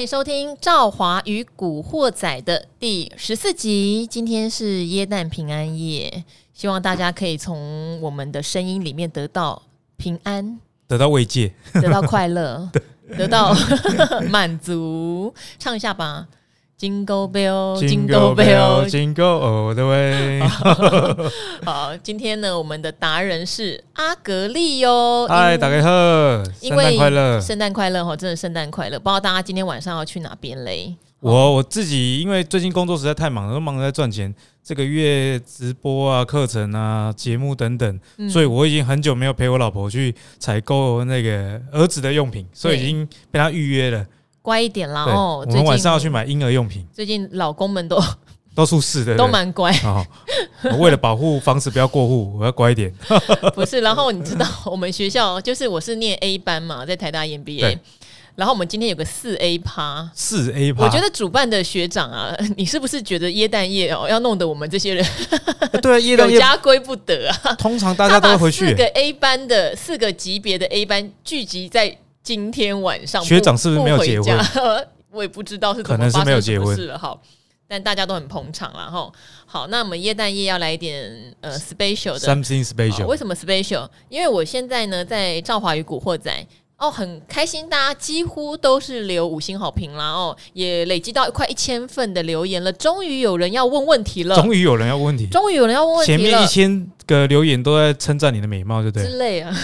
欢迎收听《赵华与古惑仔》的第十四集。今天是耶诞平安夜，希望大家可以从我们的声音里面得到平安，得到慰藉，得到快乐，得到 满足。唱一下吧。Jingle bell, jingle bell, jingle all the way。好，今天呢，我们的达人是阿格力哟。嗨，大家好，圣诞快乐！圣诞快乐哈，真的圣诞快乐！不知道大家今天晚上要去哪边嘞？我我自己因为最近工作实在太忙了，都忙着在赚钱。这个月直播啊、课程啊、节目等等，嗯、所以我已经很久没有陪我老婆去采购那个儿子的用品，所以已经被他预约了。乖一点啦哦！我们晚上要去买婴儿用品。最近老公们都 都出事的，都蛮乖。哦，我为了保护房子不要过户，我要乖一点。不是，然后你知道我们学校就是我是念 A 班嘛，在台大 EMBA。然后我们今天有个四 A 趴，四 A 趴。我觉得主办的学长啊，你是不是觉得耶诞夜哦要弄得我们这些人对啊，耶诞夜家归不得啊？通常大家都会回去。四个 A 班的四个级别的 A 班聚集在。今天晚上学长是不是没有结婚？我也不知道是怎么发生什么事了哈。但大家都很捧场了哈。好，那我们耶诞夜要来一点呃 special 的，something special。为什么 special？因为我现在呢在赵华与古惑仔哦，很开心，大家几乎都是留五星好评啦哦，也累积到快一千份的留言了。终于有人要问问题了，终于有人要问问题，终于有人要问问题了。前面一千个留言都在称赞你的美貌，对不对？之类啊。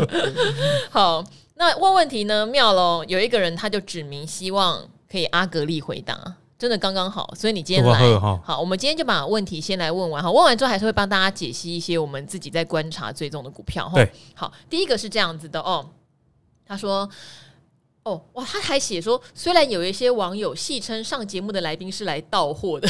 好。那问问题呢？妙喽！有一个人他就指明希望可以阿格力回答，真的刚刚好。所以你今天来好，我们今天就把问题先来问完哈。问完之后还是会帮大家解析一些我们自己在观察追踪的股票哈。对，好，第一个是这样子的哦，他说。哦，哇！他还写说，虽然有一些网友戏称上节目的来宾是来到货的，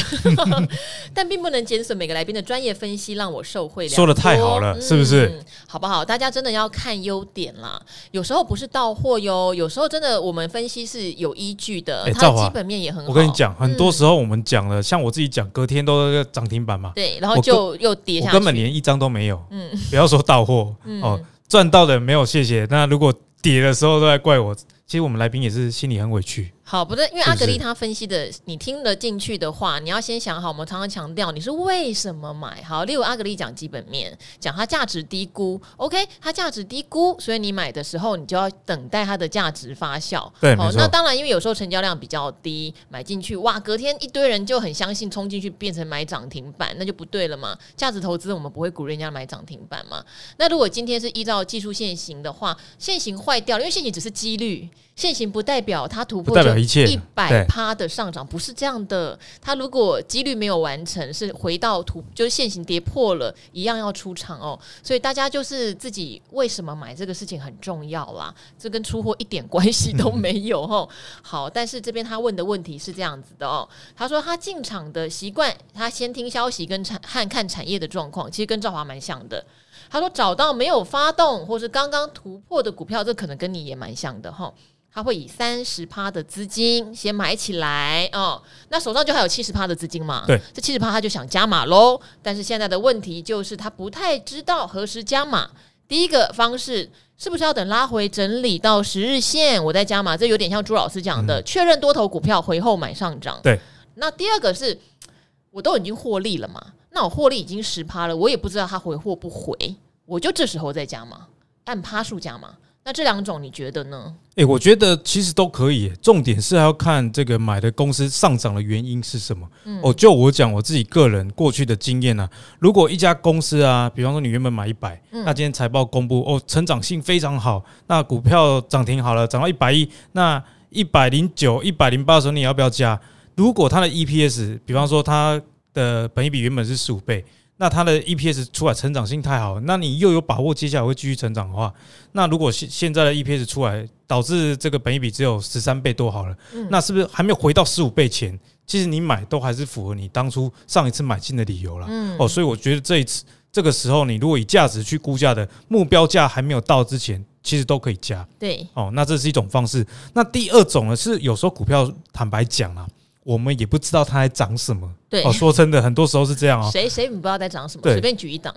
但并不能减损每个来宾的专业分析，让我受惠。说的太好了，嗯、是不是？好不好？大家真的要看优点啦。有时候不是到货哟，有时候真的我们分析是有依据的。它的基本面也很好。我跟你讲，很多时候我们讲了，嗯、像我自己讲，隔天都涨停板嘛。对，然后就又跌下去，根本连一张都没有。嗯，不要说到货、嗯、哦，赚到的没有，谢谢。那如果跌的时候都在怪我。其实我们来宾也是心里很委屈。好，不是因为阿格丽他分析的，你听得进去的话，你要先想好。我们常常强调你是为什么买。好，例如阿格丽讲基本面，讲它价值低估。OK，它价值低估，所以你买的时候，你就要等待它的价值发酵。对，好，那当然，因为有时候成交量比较低，买进去哇，隔天一堆人就很相信，冲进去变成买涨停板，那就不对了嘛。价值投资我们不会鼓励人家买涨停板嘛。那如果今天是依照技术线型的话，线型坏掉了，因为线型只是几率，线型不代表它突破就一百。趴的上涨不是这样的，它如果几率没有完成，是回到图就是现行跌破了，一样要出场哦。所以大家就是自己为什么买这个事情很重要啦，这跟出货一点关系都没有哦。好，但是这边他问的问题是这样子的哦，他说他进场的习惯，他先听消息跟产和看产业的状况，其实跟赵华蛮像的。他说找到没有发动或是刚刚突破的股票，这可能跟你也蛮像的哈。他会以三十趴的资金先买起来哦，那手上就还有七十趴的资金嘛？对，这七十趴他就想加码喽。但是现在的问题就是他不太知道何时加码。第一个方式是不是要等拉回整理到十日线，我再加码？这有点像朱老师讲的，嗯、确认多头股票回后买上涨。对。那第二个是，我都已经获利了嘛？那我获利已经十趴了，我也不知道他回或不回，我就这时候再加码，按趴数加码。那这两种你觉得呢？诶、欸，我觉得其实都可以，重点是还要看这个买的公司上涨的原因是什么。嗯、哦，就我讲我自己个人过去的经验呢、啊，如果一家公司啊，比方说你原本买一百、嗯，那今天财报公布哦，成长性非常好，那股票涨停好了，涨到一百一，那一百零九、一百零八的时候，你要不要加？如果它的 EPS，比方说它的本益比原本是十五倍。那它的 EPS 出来成长性太好，那你又有把握接下来会继续成长的话，那如果现现在的 EPS 出来导致这个本益比只有十三倍多好了，那是不是还没有回到十五倍前？其实你买都还是符合你当初上一次买进的理由了。哦，所以我觉得这一次这个时候你如果以价值去估价的目标价还没有到之前，其实都可以加。对，哦，那这是一种方式。那第二种呢是有时候股票坦白讲啊，我们也不知道它在涨什么。对，哦，说真的，很多时候是这样哦。谁谁你不知道在涨什么？随便举一档。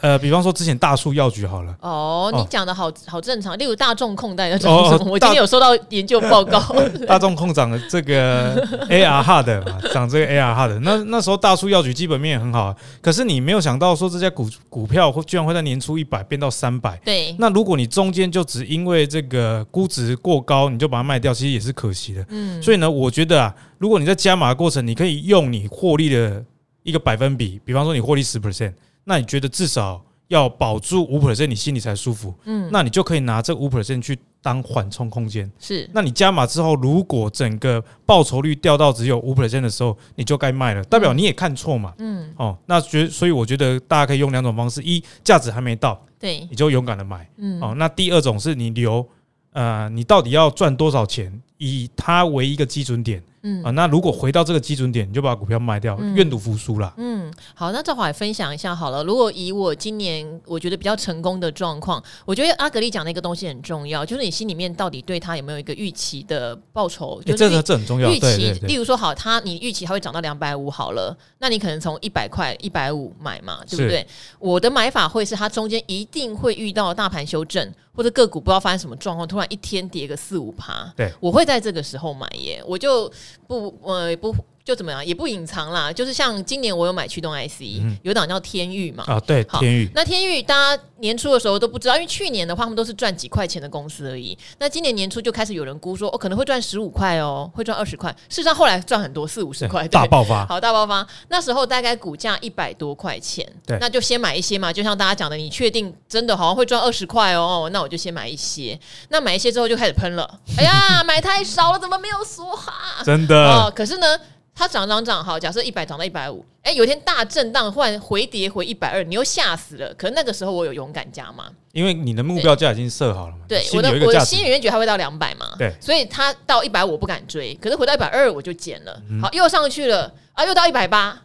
呃，比方说之前大树药局好了。哦，你讲的好好正常。例如大众控在涨什么？哦、我今天有收到研究报告。大众控涨的这个 AR hard 嘛，涨这个 AR hard。那那时候大树药局基本面很好，可是你没有想到说这家股股票会居然会在年初一百变到三百。对。那如果你中间就只因为这个估值过高，你就把它卖掉，其实也是可惜的。嗯。所以呢，我觉得啊，如果你在加码的过程，你可以用你获利的一个百分比，比方说你获利十 percent。那你觉得至少要保住五 percent，你心里才舒服。嗯，那你就可以拿这五 percent 去当缓冲空间。是，那你加码之后，如果整个报酬率掉到只有五 percent 的时候，你就该卖了，代表你也看错嘛。嗯，哦，那觉所以我觉得大家可以用两种方式：一，价值还没到，对，你就勇敢的买。嗯，哦，那第二种是你留，呃，你到底要赚多少钱，以它为一个基准点。嗯啊，那如果回到这个基准点，你就把股票卖掉，愿赌服输啦。嗯，好，那正好也分享一下好了。如果以我今年我觉得比较成功的状况，我觉得阿格丽讲的一个东西很重要，就是你心里面到底对他有没有一个预期的报酬？欸、这个这很重要。预期，例如说，好，他你预期它会涨到两百五好了，那你可能从一百块、一百五买嘛，对不对？我的买法会是它中间一定会遇到大盘修正，或者个股不知道发生什么状况，突然一天跌个四五趴，对，我会在这个时候买耶，我就不呃。不就怎么样，也不隐藏啦。就是像今年我有买驱动 IC，、嗯、有档叫天域嘛。啊，对，天域。那天域大家年初的时候都不知道，因为去年的话他们都是赚几块钱的公司而已。那今年年初就开始有人估说，哦，可能会赚十五块哦，会赚二十块。事实上后来赚很多，四五十块，大爆发。好，大爆发。那时候大概股价一百多块钱，对，那就先买一些嘛。就像大家讲的，你确定真的好像会赚二十块哦，那我就先买一些。那买一些之后就开始喷了。哎呀，买太少了，怎么没有说哈？真的。哦，可是呢。它涨涨涨，好，假设一百涨到一百五，哎，有一天大震荡，忽然回跌回一百二，你又吓死了。可是那个时候我有勇敢加吗，因为你的目标价已经设好了嘛。对，我的我的心里面觉得它会到两百嘛。对，所以它到一百五我不敢追，可是回到一百二我就减了。好，又上去了啊，又到一百八，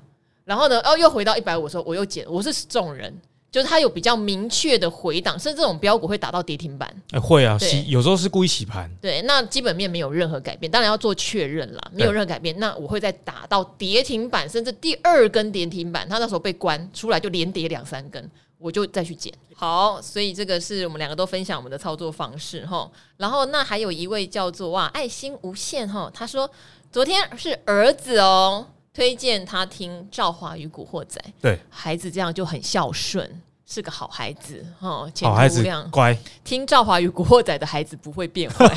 然后呢，哦，又回到一百五的时候我又减，我是这种人。就是它有比较明确的回档，甚至这种标股会打到跌停板。欸、会啊，洗有时候是故意洗盘。对，那基本面没有任何改变，当然要做确认啦，没有任何改变。那我会再打到跌停板，甚至第二根跌停板，它那时候被关出来就连跌两三根，我就再去捡。好，所以这个是我们两个都分享我们的操作方式哈。然后那还有一位叫做哇爱心无限哈，他说昨天是儿子哦。推荐他听赵华与古惑仔，对孩子这样就很孝顺，是个好孩子哦，前途无量，乖。听赵华与古惑仔的孩子不会变坏，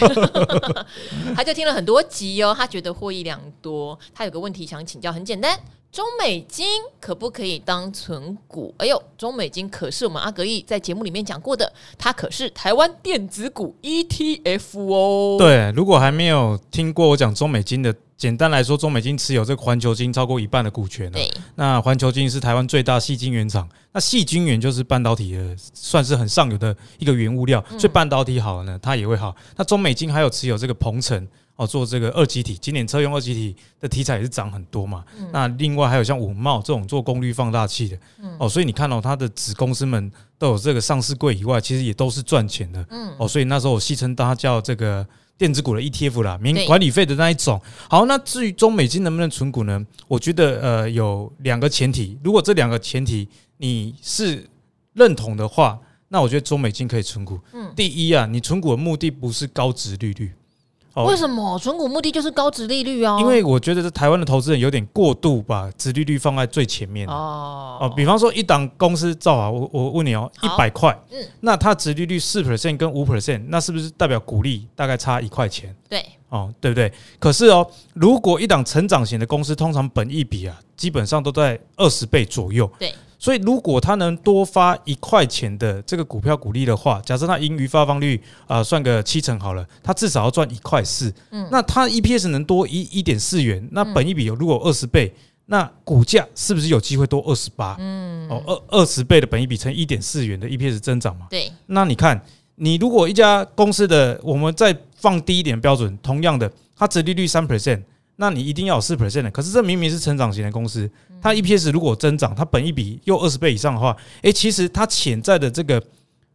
他就听了很多集哦，他觉得获益良多。他有个问题想请教，很简单。中美金可不可以当存股？哎呦，中美金可是我们阿格力在节目里面讲过的，它可是台湾电子股 ETF 哦。对，如果还没有听过我讲中美金的，简单来说，中美金持有这个环球金超过一半的股权。对，那环球金是台湾最大细晶圆厂，那细晶圆就是半导体的，算是很上游的一个原物料，所以半导体好了呢，它也会好。那中美金还有持有这个鹏程。哦，做这个二极体，今年车用二极体的题材也是涨很多嘛。嗯、那另外还有像五茂这种做功率放大器的，嗯、哦，所以你看到、哦、它的子公司们都有这个上市柜以外，其实也都是赚钱的。嗯，哦，所以那时候我戏称它叫这个电子股的 ETF 啦，免管理费的那一种。好，那至于中美金能不能存股呢？我觉得呃有两个前提，如果这两个前提你是认同的话，那我觉得中美金可以存股。嗯，第一啊，你存股的目的不是高值利率。为什么存股目的就是高值利率啊？因为我觉得这台湾的投资人有点过度把值利率放在最前面哦哦，比方说一档公司造啊，我我问你哦，一百块，嗯，那它值利率四 percent 跟五 percent，那是不是代表股利大概差一块钱？对，哦，对不对？可是哦，如果一档成长型的公司，通常本益比啊，基本上都在二十倍左右。对。所以，如果他能多发一块钱的这个股票股利的话，假设他盈余发放率啊、呃、算个七成好了，他至少要赚一块四。嗯，那他 EPS 能多一一点四元，那本一比有如果二十倍，那股价是不是有机会多二十八？嗯，哦，二二十倍的本益比乘一点四元的 EPS 增长嘛？对。那你看，你如果一家公司的，我们再放低一点标准，同样的，它折利率三 percent。那你一定要有四 percent 的，可是这明明是成长型的公司，它 EPS 如果增长，它本一比又二十倍以上的话，诶，其实它潜在的这个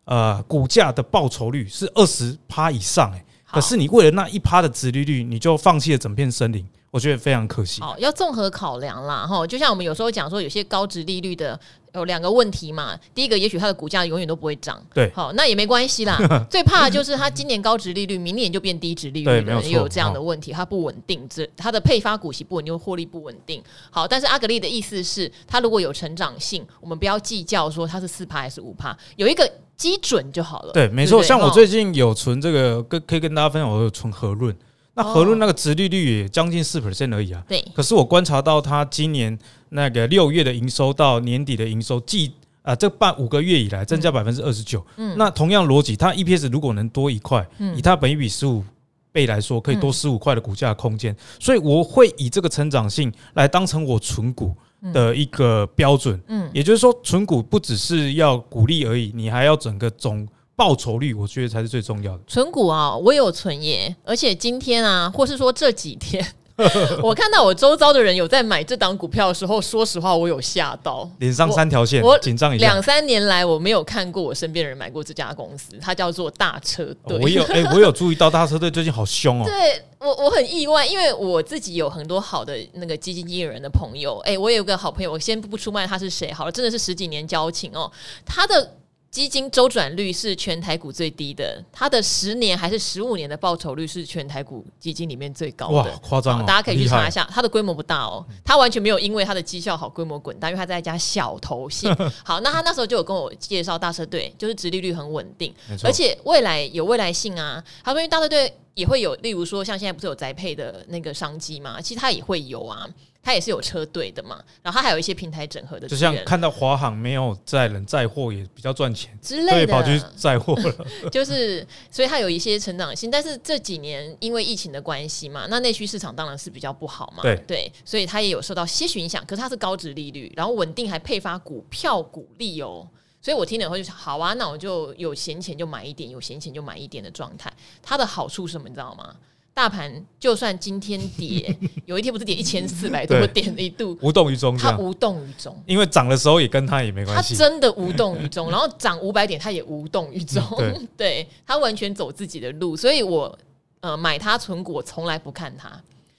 呃股价的报酬率是二十趴以上，诶，可是你为了那一趴的殖利率，你就放弃了整片森林，我觉得非常可惜。好，要综合考量啦，哈，就像我们有时候讲说，有些高值利率的有两个问题嘛。第一个，也许它的股价永远都不会涨，对，好，那也没关系啦。最怕的就是它今年高值利率，明年就变低值利率了，也有这样的问题，它不稳定，这它的配发股息不稳定，获利不稳定。好，但是阿格丽的意思是，它如果有成长性，我们不要计较说它是四趴还是五趴，有一个基准就好了。对，没错。像我最近有存这个，跟可以跟大家分享，我有存和润。那和润那个值利率也将近四 percent 而已啊。对。可是我观察到，它今年那个六月的营收到年底的营收，季啊这半五个月以来增加百分之二十九。嗯。那同样逻辑，它 EPS 如果能多一块，嗯以它本一比十五倍来说，可以多十五块的股价空间。所以我会以这个成长性来当成我存股的一个标准。嗯。也就是说，存股不只是要股利而已，你还要整个总。报酬率，我觉得才是最重要的。存股啊，我有存耶，而且今天啊，或是说这几天，我看到我周遭的人有在买这档股票的时候，说实话，我有吓到，脸上三条线，我紧张一下。两三年来，我没有看过我身边人买过这家公司，它叫做大车队。我有 哎、欸，我有注意到大车队最近好凶哦。对我，我很意外，因为我自己有很多好的那个基金经理人的朋友。哎、欸，我有个好朋友，我先不出卖他是谁好了，真的是十几年交情哦。他的。基金周转率是全台股最低的，它的十年还是十五年的报酬率是全台股基金里面最高的。哇，夸张、哦！大家可以去查一下，它的规模不大哦，它完全没有因为它的绩效好规模滚大，因为它在一家小投信。好，那他那时候就有跟我介绍大车队，就是殖利率很稳定，而且未来有未来性啊。他说，因为大车队也会有，例如说像现在不是有宅配的那个商机嘛，其实它也会有啊。它也是有车队的嘛，然后它还有一些平台整合的，就像看到华航没有载人载货也比较赚钱之类的，跑去载货了。就是，所以它有一些成长性，但是这几年因为疫情的关系嘛，那内需市场当然是比较不好嘛。对对，所以它也有受到些许影响。可是它是高值利率，然后稳定还配发股票股利哦，所以我听了以后就想，好啊，那我就有闲钱就买一点，有闲钱就买一点的状态。它的好处是什么，你知道吗？大盘就算今天跌，有一天不是跌一千四百多点一度，无动于衷，它无动于衷，因为涨的时候也跟它也没关系，它真的无动于衷，然后涨五百点它也无动于衷，对，它完全走自己的路，所以我呃买它存股从来不看它，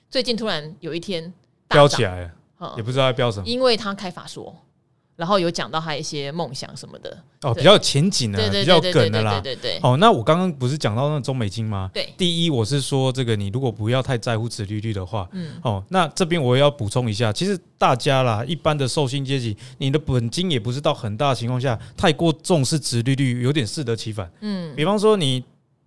最近突然有一天飙起来了，也不知道它飙什么，因为它开法说。然后有讲到他一些梦想什么的哦，比较前景的，比较梗的啦。对对对。哦，那我刚刚不是讲到那中美金吗？对。第一，我是说这个，你如果不要太在乎殖利率的话，嗯，哦，那这边我也要补充一下，其实大家啦，一般的受薪阶级，你的本金也不是到很大的情况下，太过重视殖利率，有点适得其反。嗯。比方说你。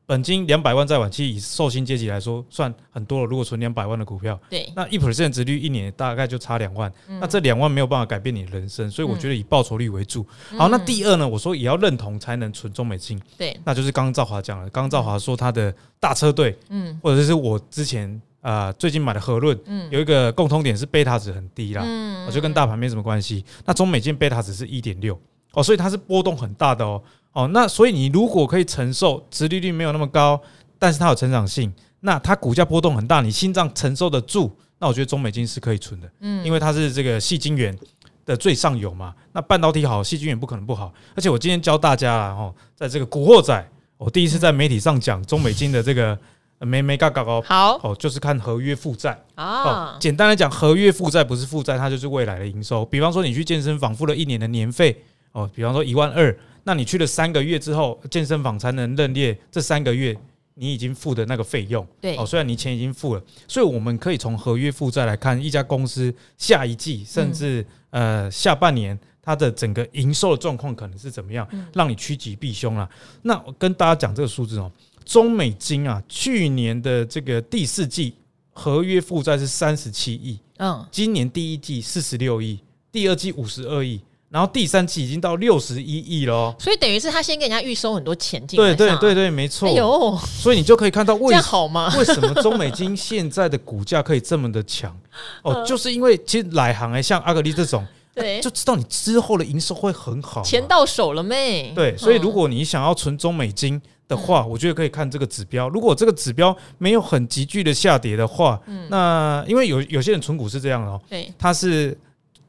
本金两百万在晚期，以寿星阶级来说算很多了。如果存两百万的股票，对，那一 percent 值率一年大概就差两万，嗯、那这两万没有办法改变你的人生，所以我觉得以报酬率为主。嗯、好，那第二呢，我说也要认同才能存中美金，对，那就是刚刚赵华讲了，刚刚赵华说他的大车队，嗯，或者是我之前啊、呃、最近买的和润，嗯，有一个共通点是贝塔值很低啦，嗯，我觉得跟大盘没什么关系。那中美金贝塔值是一点六哦，所以它是波动很大的哦，哦，那所以你如果可以承受殖利率没有那么高。但是它有成长性，那它股价波动很大，你心脏承受得住，那我觉得中美金是可以存的，嗯，因为它是这个细晶元的最上游嘛，那半导体好，细晶圆不可能不好。而且我今天教大家啊，哦，在这个古惑仔，我第一次在媒体上讲中美金的这个没没嘎嘎哦，好哦，就是看合约负债啊，简单来讲，合约负债不是负债，它就是未来的营收。比方说你去健身房付了一年的年费哦，比方说一万二，那你去了三个月之后，健身房才能认列这三个月。你已经付的那个费用，对哦，虽然你钱已经付了，所以我们可以从合约负债来看一家公司下一季甚至呃下半年它的整个营收的状况可能是怎么样，让你趋吉避凶啦。那我跟大家讲这个数字哦，中美金啊，去年的这个第四季合约负债是三十七亿，嗯，今年第一季四十六亿，第二季五十二亿。然后第三期已经到六十一亿了，所以等于是他先给人家预收很多钱进来。对对对对，没错。哎呦，所以你就可以看到为这样好吗？为什么中美金现在的股价可以这么的强？哦，就是因为其实来行哎，像阿格力这种，对，就知道你之后的营收会很好，钱到手了没？对，所以如果你想要存中美金的话，我觉得可以看这个指标。如果这个指标没有很急剧的下跌的话，那因为有有些人存股是这样哦，对，他是。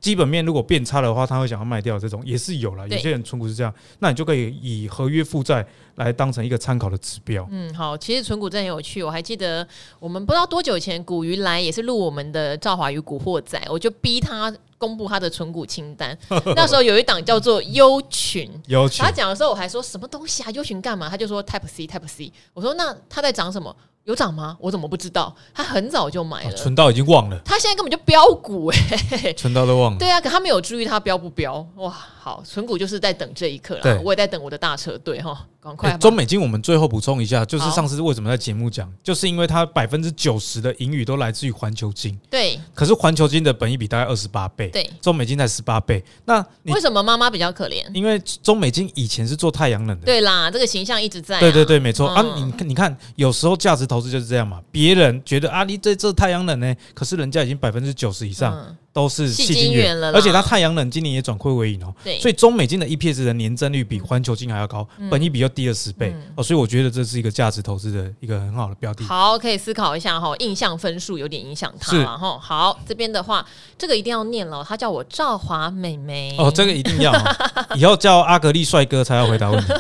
基本面如果变差的话，他会想要卖掉，这种也是有了。有些人存股是这样，那你就可以以合约负债来当成一个参考的指标。嗯，好，其实存股真的很有趣。我还记得我们不知道多久以前，古鱼来也是录我们的赵华与古惑仔，我就逼他公布他的存股清单。那时候有一档叫做优群，优群，他讲的时候我还说什么东西啊？优群干嘛？他就说 Type C Type C。我说那他在涨什么？有涨吗？我怎么不知道？他很早就买了，存到已经忘了。他现在根本就标股哎、欸，存到都忘了。对啊，可他没有注意他标不标哇。好，存股就是在等这一刻了。我也在等我的大车队哈，赶快。中美金，我们最后补充一下，就是上次为什么在节目讲，就是因为它百分之九十的盈余都来自于环球金。对。可是环球金的本益比大概二十八倍，对。中美金才十八倍，那为什么妈妈比较可怜？因为中美金以前是做太阳能的。对啦，这个形象一直在。对对对，没错啊。你你看，有时候价值投资就是这样嘛。别人觉得啊，你这这太阳能呢，可是人家已经百分之九十以上。都是细晶圆了，而且它太阳能今年也转亏为盈哦。对，所以中美金的 EPS 的年增率比环球金还要高，本益比又低了十倍哦。所以我觉得这是一个价值投资的一个很好的标的。好，可以思考一下哈，印象分数有点影响它了哈。好，这边的话，这个一定要念了，他叫我赵华美眉哦，这个一定要，以后叫阿格力帅哥才要回答问题。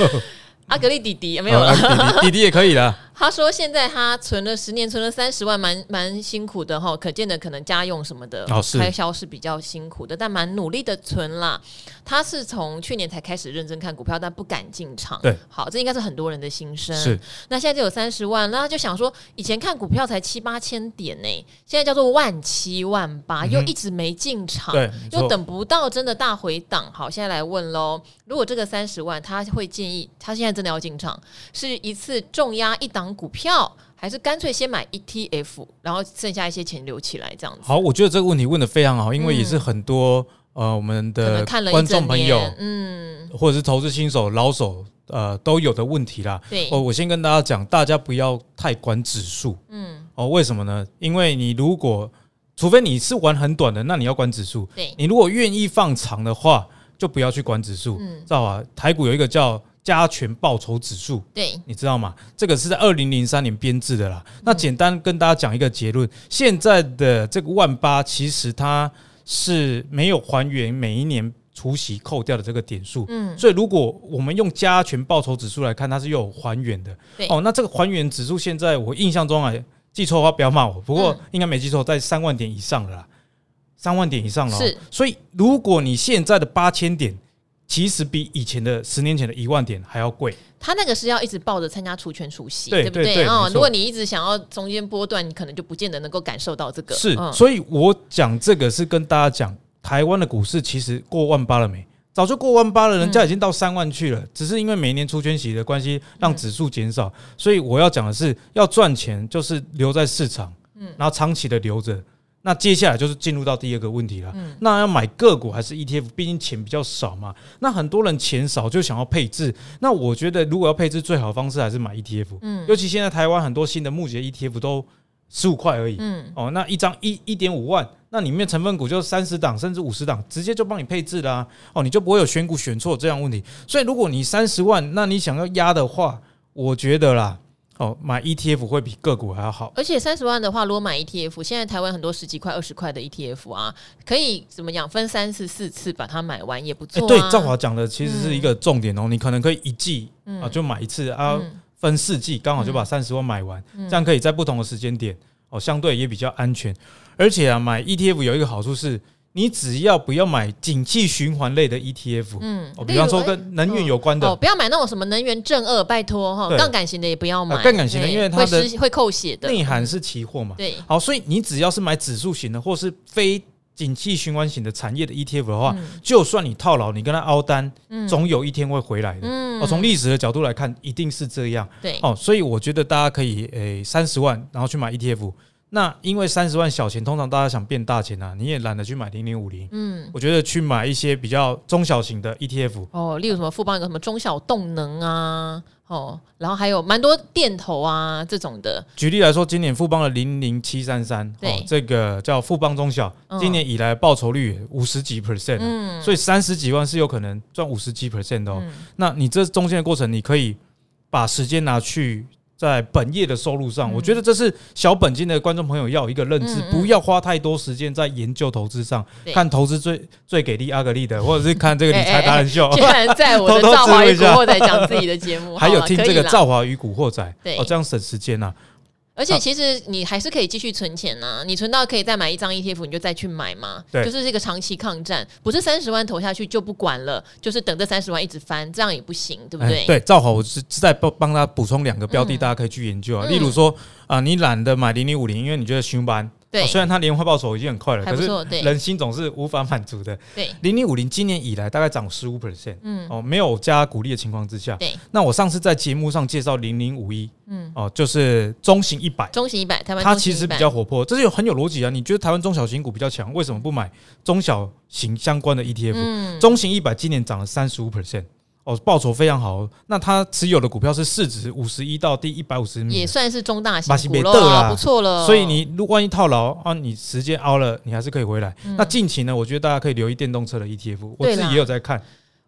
阿格力弟弟没有了，弟弟也可以的。他说：“现在他存了十年，存了三十万，蛮蛮辛苦的哈。可见的可能家用什么的开销是比较辛苦的，但蛮努力的存啦。他是从去年才开始认真看股票，但不敢进场。对，好，这应该是很多人的心声。是，那现在就有三十万，那他就想说，以前看股票才七八千点呢，现在叫做万七万八，又一直没进场，对，又等不到真的大回档。好，现在来问喽，如果这个三十万，他会建议他现在真的要进场，是一次重压一档。”股票还是干脆先买 ETF，然后剩下一些钱留起来，这样子。好，我觉得这个问题问的非常好，因为也是很多、嗯、呃我们的观众朋友，嗯，或者是投资新手、老手呃都有的问题啦。对，哦我先跟大家讲，大家不要太管指数，嗯，哦，为什么呢？因为你如果除非你是玩很短的，那你要管指数。对，你如果愿意放长的话，就不要去管指数。嗯，知道吧？台股有一个叫。加权报酬指数，对，你知道吗？这个是在二零零三年编制的啦。那简单跟大家讲一个结论：现在的这个万八，其实它是没有还原每一年除息扣掉的这个点数。嗯，所以如果我们用加权报酬指数来看，它是有还原的。哦，那这个还原指数现在我印象中啊，记错的话不要骂我。不过应该没记错，在三万点以上了啦，三万点以上了。是，所以如果你现在的八千点。其实比以前的十年前的一万点还要贵。他那个是要一直抱着参加除权除息，对不对？哦，如果你一直想要中间波段，你可能就不见得能够感受到这个。是，所以我讲这个是跟大家讲，台湾的股市其实过万八了没？早就过万八了，人家已经到三万去了，只是因为每年除权息的关系，让指数减少。所以我要讲的是，要赚钱就是留在市场，嗯，然后长期的留着。那接下来就是进入到第二个问题了。嗯，那要买个股还是 ETF？毕竟钱比较少嘛。那很多人钱少就想要配置。那我觉得如果要配置，最好的方式还是买 ETF。嗯，尤其现在台湾很多新的募集 ETF 都十五块而已。嗯，哦，那一张一一点五万，那里面成分股就三十档甚至五十档，直接就帮你配置啦。哦，你就不会有选股选错这样问题。所以如果你三十万，那你想要压的话，我觉得啦。哦，买 ETF 会比个股还要好，而且三十万的话，如果买 ETF，现在台湾很多十几块、二十块的 ETF 啊，可以怎么讲？分三次、四次把它买完也不错、啊。欸、对，赵华讲的其实是一个重点哦。嗯、你可能可以一季啊就买一次啊，分四季刚好就把三十万买完，嗯、这样可以在不同的时间点哦，相对也比较安全。而且啊，买 ETF 有一个好处是。你只要不要买景气循环类的 ETF，嗯，比方说跟能源有关的，哦，不要买那种什么能源正二，拜托哈，杠杆型的也不要买，杠杆型的因为它的会扣血的，内涵是期货嘛，对，好，所以你只要是买指数型的或是非景气循环型的产业的 ETF 的话，就算你套牢，你跟他凹单，总有一天会回来的，嗯，哦，从历史的角度来看，一定是这样，对，哦，所以我觉得大家可以诶三十万，然后去买 ETF。那因为三十万小钱，通常大家想变大钱啊，你也懒得去买零零五零。嗯，我觉得去买一些比较中小型的 ETF 哦，例如什么富邦有个什么中小动能啊，哦，然后还有蛮多电投啊这种的。举例来说，今年富邦的零零七三三，哦，这个叫富邦中小，今年以来报酬率五十几 percent，嗯，所以三十几万是有可能赚五十几 percent 的哦。那你这中间的过程，你可以把时间拿去。在本业的收入上，嗯、我觉得这是小本金的观众朋友要有一个认知，不要花太多时间在研究投资上，看投资最最给力阿格力的，或者是看这个 理财达人秀。居然在我的 造华与古惑仔讲自己的节目，还有听这个造华与古惑仔，对。哦，这样省时间呐、啊。而且其实你还是可以继续存钱呐、啊，你存到可以再买一张 ETF，你就再去买嘛。对，就是这个长期抗战，不是三十万投下去就不管了，就是等这三十万一直翻，这样也不行，对不对？对，正好我是再帮帮他补充两个标的，大家可以去研究啊。嗯、例如说啊、呃，你懒得买零零五零，因为你觉得熊班。对、哦，虽然它年化报酬已经很快了，可是人心总是无法满足的。对，零零五零今年以来大概涨十五 percent，嗯，哦，没有加股利的情况之下，对。那我上次在节目上介绍零零五一，嗯，哦，就是中型一百，中型一百，台湾它其实比较活泼，这是有很有逻辑啊。你觉得台湾中小型股比较强，为什么不买中小型相关的 ETF？嗯，中型一百今年涨了三十五 percent。哦，报酬非常好。那他持有的股票是市值五十一到第一百五十名，也算是中大型股了，不错了。所以你如果万一套牢啊，你时间熬了，你还是可以回来。嗯、那近期呢，我觉得大家可以留意电动车的 ETF，我自己也有在看。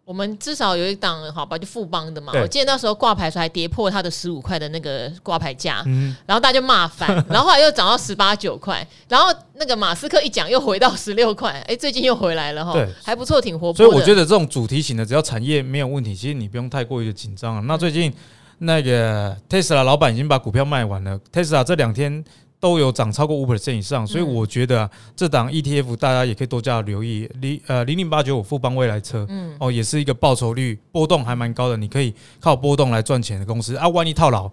我们至少有一档好吧，就富邦的嘛。我记得那时候挂牌时候还跌破它的十五块的那个挂牌价，嗯、然后大家就骂翻，然后后来又涨到十八九块，然后那个马斯克一讲又回到十六块，哎，最近又回来了哈，对还不错，挺活泼。所以我觉得这种主题型的，只要产业没有问题，其实你不用太过于的紧张了。那最近那个 Tesla 老板已经把股票卖完了，，Tesla 这两天。都有涨超过五 percent 以上，所以我觉得、啊、这档 ETF 大家也可以多加留意。零呃零零八九五富邦未来车，嗯哦，也是一个报酬率波动还蛮高的，你可以靠波动来赚钱的公司啊。万一套牢。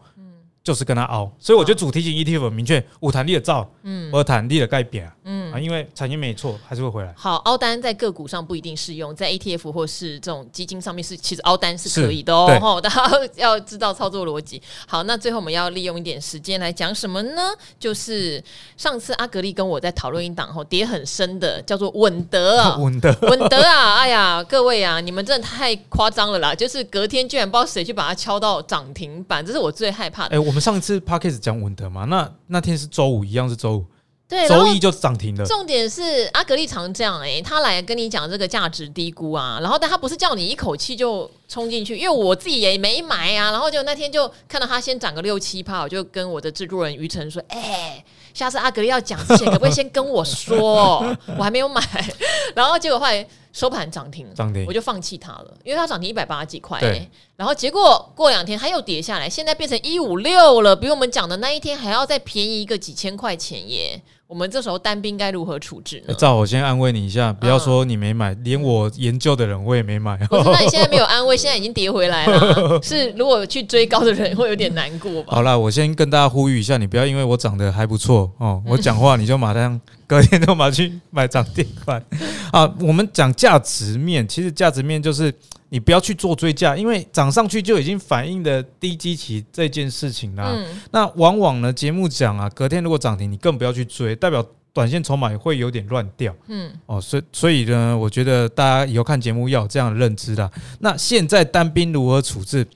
就是跟他熬，所以我觉得主题型 ETF 很明确，五弹力的造，嗯，我弹力的改变，嗯啊，因为产业没错，还是会回来。好，凹单在个股上不一定适用，在 ETF 或是这种基金上面是其实凹单是可以的哦。吼，大家 要知道操作逻辑。好，那最后我们要利用一点时间来讲什么呢？就是上次阿格力跟我在讨论一档吼跌很深的，叫做稳德啊，稳德，稳德啊，哎呀，各位啊，你们真的太夸张了啦！就是隔天居然不知道谁去把它敲到涨停板，这是我最害怕的。欸我们上次 Podcast 讲稳德嘛，那那天是周五，一样是周五，对，周一就涨停了。重点是阿格力常这样哎、欸，他来跟你讲这个价值低估啊，然后但他不是叫你一口气就冲进去，因为我自己也没买啊，然后就那天就看到他先涨个六七趴，我就跟我的制作人于晨说，哎、欸，下次阿格力要讲之前，可不可以先跟我说？我还没有买，然后结果后来。收盘涨停，涨停我就放弃它了，因为它涨停一百八十几块、欸，对然后结果过两天它又跌下来，现在变成一五六了，比我们讲的那一天还要再便宜一个几千块钱耶。我们这时候单兵该如何处置呢？赵，我先安慰你一下，不要说你没买，嗯、连我研究的人我也没买。不是，那你现在没有安慰，现在已经跌回来了。是，如果去追高的人会有点难过吧？好了，我先跟大家呼吁一下，你不要因为我长得还不错哦，我讲话你就马上隔天就马去买涨停板啊。我们讲价值面，其实价值面就是。你不要去做追价，因为涨上去就已经反映的低基期这件事情啦。嗯、那往往呢，节目讲啊，隔天如果涨停，你更不要去追，代表短线筹码也会有点乱掉。嗯，哦，所以所以呢，我觉得大家以后看节目要有这样的认知啦。那现在单兵如何处置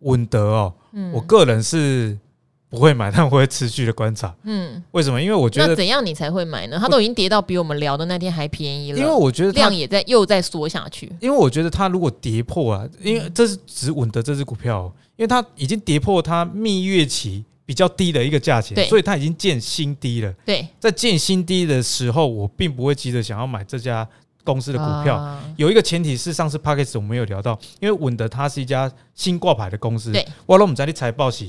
稳德哦？嗯、我个人是。不会买，但我会持续的观察。嗯，为什么？因为我觉得那怎样你才会买呢？它都已经跌到比我们聊的那天还便宜了。因为我觉得量也在又在缩下去。因为我觉得它如果跌破啊，因为这是只稳德这只股票，因为它已经跌破它蜜月期比较低的一个价钱，所以它已经见新低了。对，在见新低的时候，我并不会急着想要买这家公司的股票。啊、有一个前提是上次 Podcast 我们有聊到，因为稳德它是一家新挂牌的公司。对，我都不知道你财报是。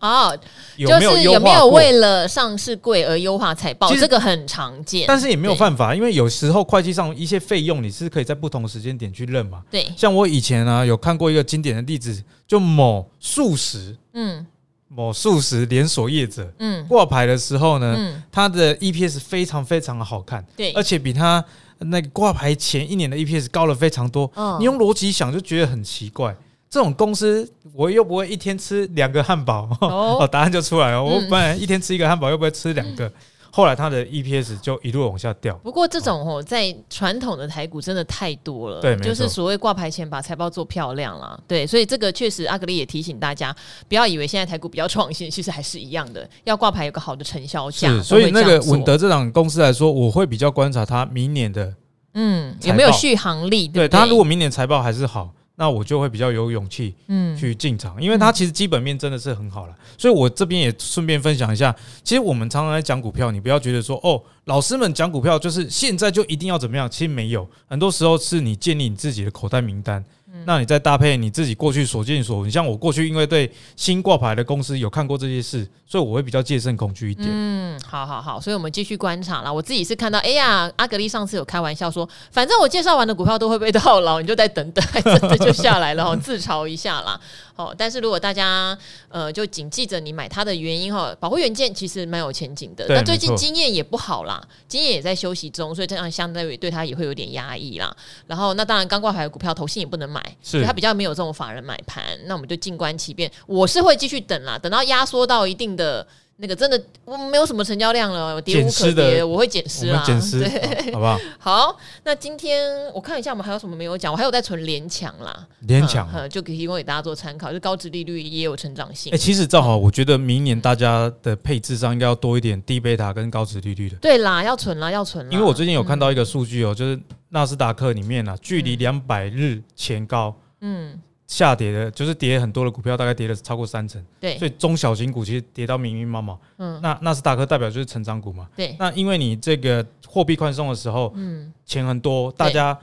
哦，就是有没有为了上市贵而优化财报？这个很常见，但是也没有办法，因为有时候会计上一些费用你是可以在不同的时间点去认嘛。对，像我以前呢有看过一个经典的例子，就某素食，嗯，某素食连锁业者，嗯，挂牌的时候呢，它的 EPS 非常非常的好看，对，而且比它那个挂牌前一年的 EPS 高了非常多。你用逻辑想就觉得很奇怪。这种公司，我又不会一天吃两个汉堡 哦，答案就出来了。我本来一天吃一个汉堡，又不会吃两个。后来它的 EPS 就一路往下掉。不过这种哦，在传统的台股真的太多了，对，就是所谓挂牌前把财报做漂亮了，对，所以这个确实阿格力也提醒大家，不要以为现在台股比较创新，其实还是一样的，要挂牌有个好的成交价。所以那个稳德这档公司来说，我会比较观察它明年的，嗯，有没有续航力？对，对，它如果明年财报还是好。那我就会比较有勇气，嗯，去进场，因为它其实基本面真的是很好了。所以我这边也顺便分享一下，其实我们常常在讲股票，你不要觉得说哦，老师们讲股票就是现在就一定要怎么样，其实没有，很多时候是你建立你自己的口袋名单。那你再搭配你自己过去所见所闻，你像我过去因为对新挂牌的公司有看过这些事，所以我会比较戒慎恐惧一点。嗯，好好好，所以我们继续观察啦。我自己是看到，哎呀，阿格力上次有开玩笑说，反正我介绍完的股票都会被套牢，你就再等等，还真的就下来了，自嘲一下啦。哦，但是如果大家呃就谨记着你买它的原因哈，保护元件其实蛮有前景的。那最近经验也不好啦，经验也在休息中，所以这样相对于对它也会有点压抑啦。然后那当然刚挂牌的股票投信也不能买，所以它比较没有这种法人买盘，那我们就静观其变。我是会继续等啦，等到压缩到一定的。那个真的我没有什么成交量了，跌无可跌，我会减失啦，减湿，对，好不好？好，那今天我看一下，我们还有什么没有讲？我还有在存联强啦，联强、嗯，就提供给大家做参考，就高值利率也有成长性。哎、欸，其实正好，我觉得明年大家的配置上应该要多一点低贝塔跟高值利率的。对啦，要存啦，要存啦。因为我最近有看到一个数据哦，就是纳斯达克里面啊，距离两百日前高，嗯。下跌的，就是跌很多的股票，大概跌了超过三成。对，所以中小型股其实跌到密密麻麻。嗯，那纳斯达克代表就是成长股嘛。对，那因为你这个货币宽松的时候，嗯，钱很多，大家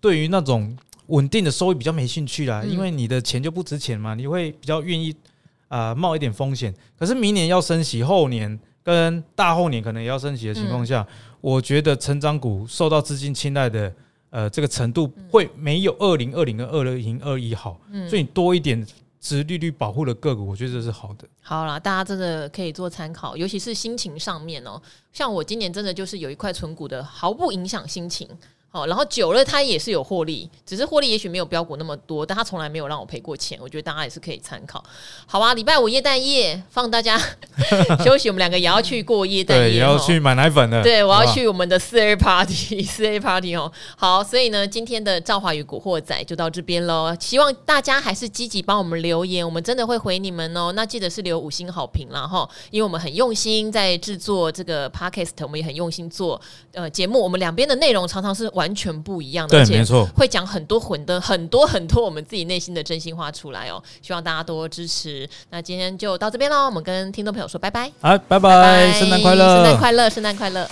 对于那种稳定的收益比较没兴趣啦，因为你的钱就不值钱嘛，你会比较愿意啊冒一点风险。可是明年要升息，后年跟大后年可能也要升息的情况下，我觉得成长股受到资金青睐的。呃，这个程度会没有二零二零跟二零二一好，嗯，所以你多一点值利率保护的个股，我觉得这是好的。好啦，大家真的可以做参考，尤其是心情上面哦。像我今年真的就是有一块存股的，毫不影响心情。好，然后久了它也是有获利，只是获利也许没有标股那么多，但它从来没有让我赔过钱。我觉得大家也是可以参考。好啊，礼拜五夜蛋夜放大家 休息，我们两个也要去过夜蛋夜，对，也要去买奶粉的。对，我要去我们的四 A party，四 A party 哦。好，所以呢，今天的赵华与古惑仔就到这边喽。希望大家还是积极帮我们留言，我们真的会回你们哦。那记得是留五星好评啦哈，因为我们很用心在制作这个 podcast，我们也很用心做呃节目，我们两边的内容常常是。完全不一样的，对，没错，会讲很多混的很多很多我们自己内心的真心话出来哦。希望大家多支持。那今天就到这边喽，我们跟听众朋友说拜拜，好，拜拜，圣诞快乐，圣诞快乐，圣诞快乐。